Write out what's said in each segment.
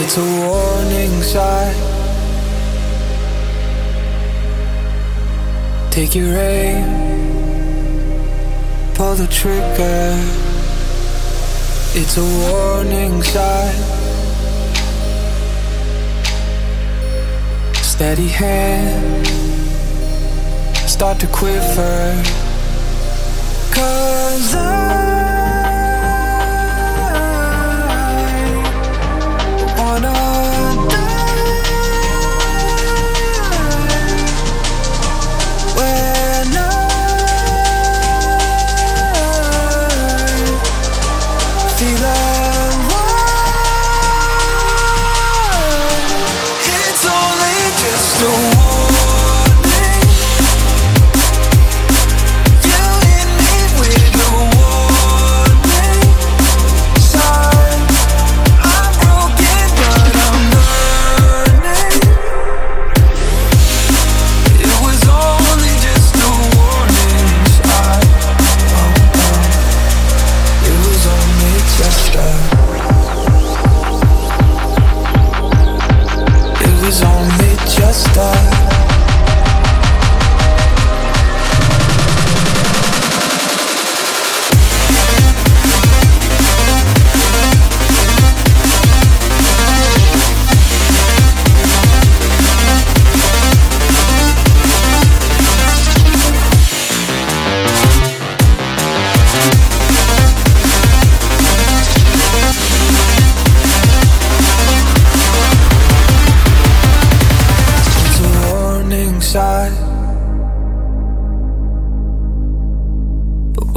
It's a warning sign. Take your aim, pull the trigger. It's a warning sign. Steady hand, start to quiver. Cause I just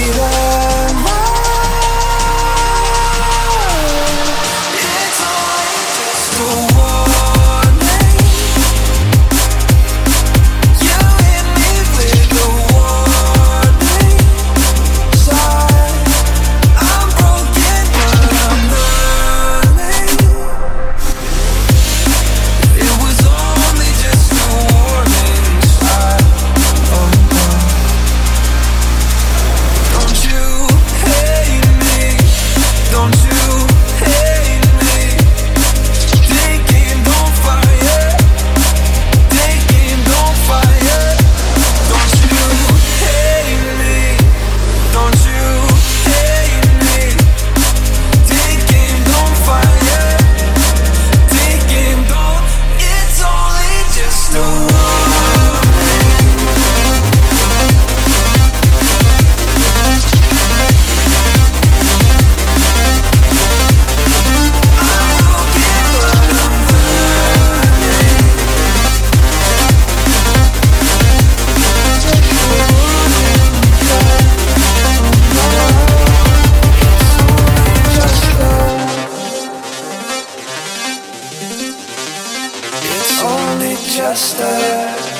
see that just us.